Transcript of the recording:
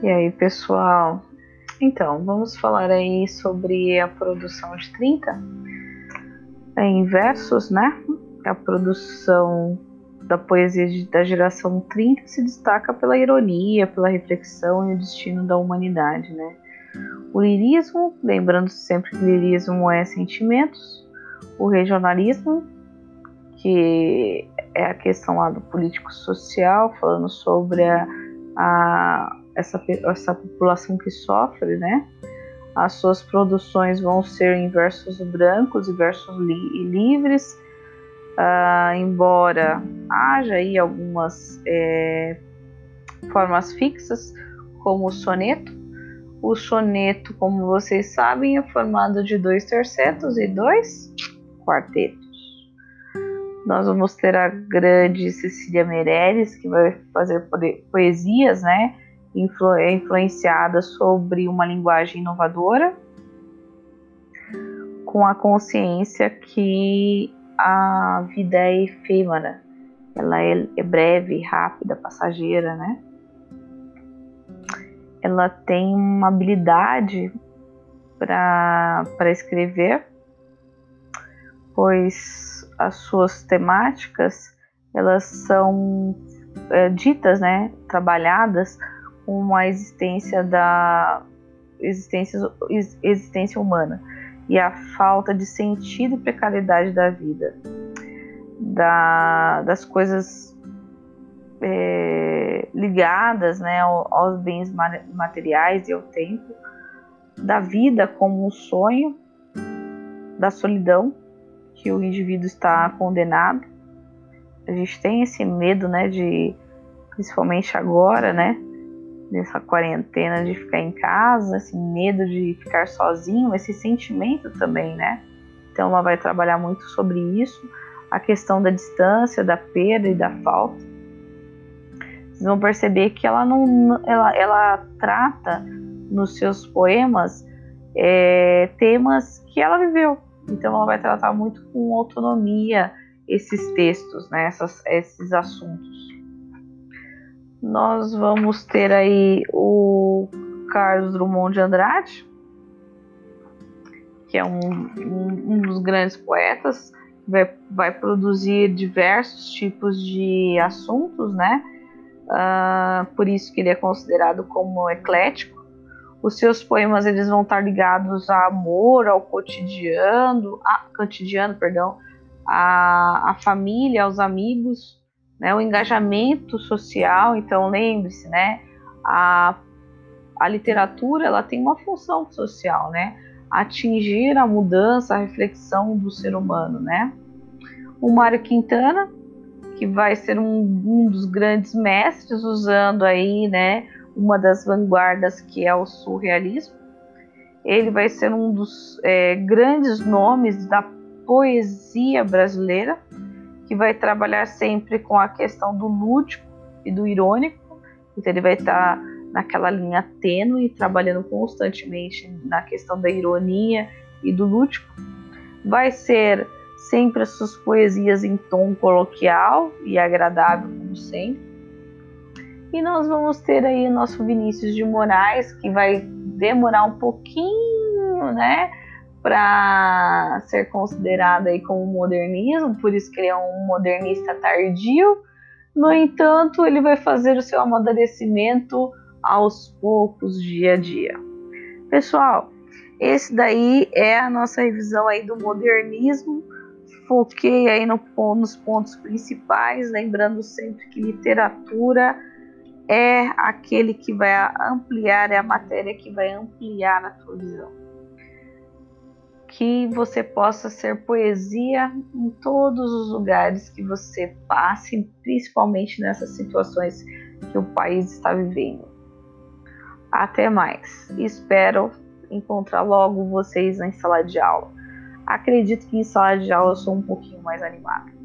E aí, pessoal? Então, vamos falar aí sobre a produção de 30 é, em versos, né? A produção da poesia da geração 30 se destaca pela ironia, pela reflexão e o destino da humanidade, né? O lirismo, lembrando sempre que lirismo é sentimentos, o regionalismo, que é a questão lá do político-social, falando sobre a, a essa, essa população que sofre, né? As suas produções vão ser em versos brancos e versos li livres, uh, embora haja aí algumas é, formas fixas, como o soneto. O soneto, como vocês sabem, é formado de dois tercetos e dois quartetos. Nós vamos ter a grande Cecília Meirelles, que vai fazer poesias, né? Influ é influenciada sobre uma linguagem inovadora, com a consciência que a vida é efêmera, ela é, é breve, rápida, passageira, né? Ela tem uma habilidade para escrever, pois as suas temáticas elas são é, ditas, né, trabalhadas com a existência da existência, existência humana e a falta de sentido e precariedade da vida, da, das coisas é, ligadas né, aos bens materiais e ao tempo, da vida como um sonho, da solidão que o indivíduo está condenado. A gente tem esse medo, né, de principalmente agora, né, nessa quarentena de ficar em casa, esse medo de ficar sozinho, esse sentimento também, né? Então ela vai trabalhar muito sobre isso, a questão da distância, da perda e da falta. Vocês vão perceber que ela não, ela, ela trata nos seus poemas é, temas que ela viveu. Então ela vai tratar muito com autonomia esses textos, né? Essas, esses assuntos nós vamos ter aí o Carlos Drummond de Andrade, que é um, um, um dos grandes poetas, vai, vai, produzir diversos tipos de assuntos, né? Uh, por isso que ele é considerado como eclético. Os seus poemas eles vão estar ligados a amor, ao cotidiano, a, cotidiano, perdão, a, a família, aos amigos, né, o engajamento social. Então lembre-se, né, a, a literatura ela tem uma função social, né, atingir a mudança, a reflexão do ser humano, né. O Mário Quintana, que vai ser um, um dos grandes mestres usando aí, né, uma das vanguardas que é o surrealismo. Ele vai ser um dos é, grandes nomes da poesia brasileira que vai trabalhar sempre com a questão do lúdico e do irônico. Então ele vai estar tá naquela linha tênue, trabalhando constantemente na questão da ironia e do lúdico. Vai ser sempre as suas poesias em tom coloquial e agradável, como sempre. E nós vamos ter aí o nosso Vinícius de Moraes, que vai demorar um pouquinho, né? Para ser considerado aí como modernismo, por isso que ele é um modernista tardio. No entanto, ele vai fazer o seu amadurecimento aos poucos, dia a dia. Pessoal, esse daí é a nossa revisão aí do modernismo. Foquei aí no, nos pontos principais, lembrando sempre que literatura é aquele que vai ampliar, é a matéria que vai ampliar a tua visão que você possa ser poesia em todos os lugares que você passe, principalmente nessas situações que o país está vivendo. Até mais. Espero encontrar logo vocês na sala de aula. Acredito que em sala de aula eu sou um pouquinho mais animada.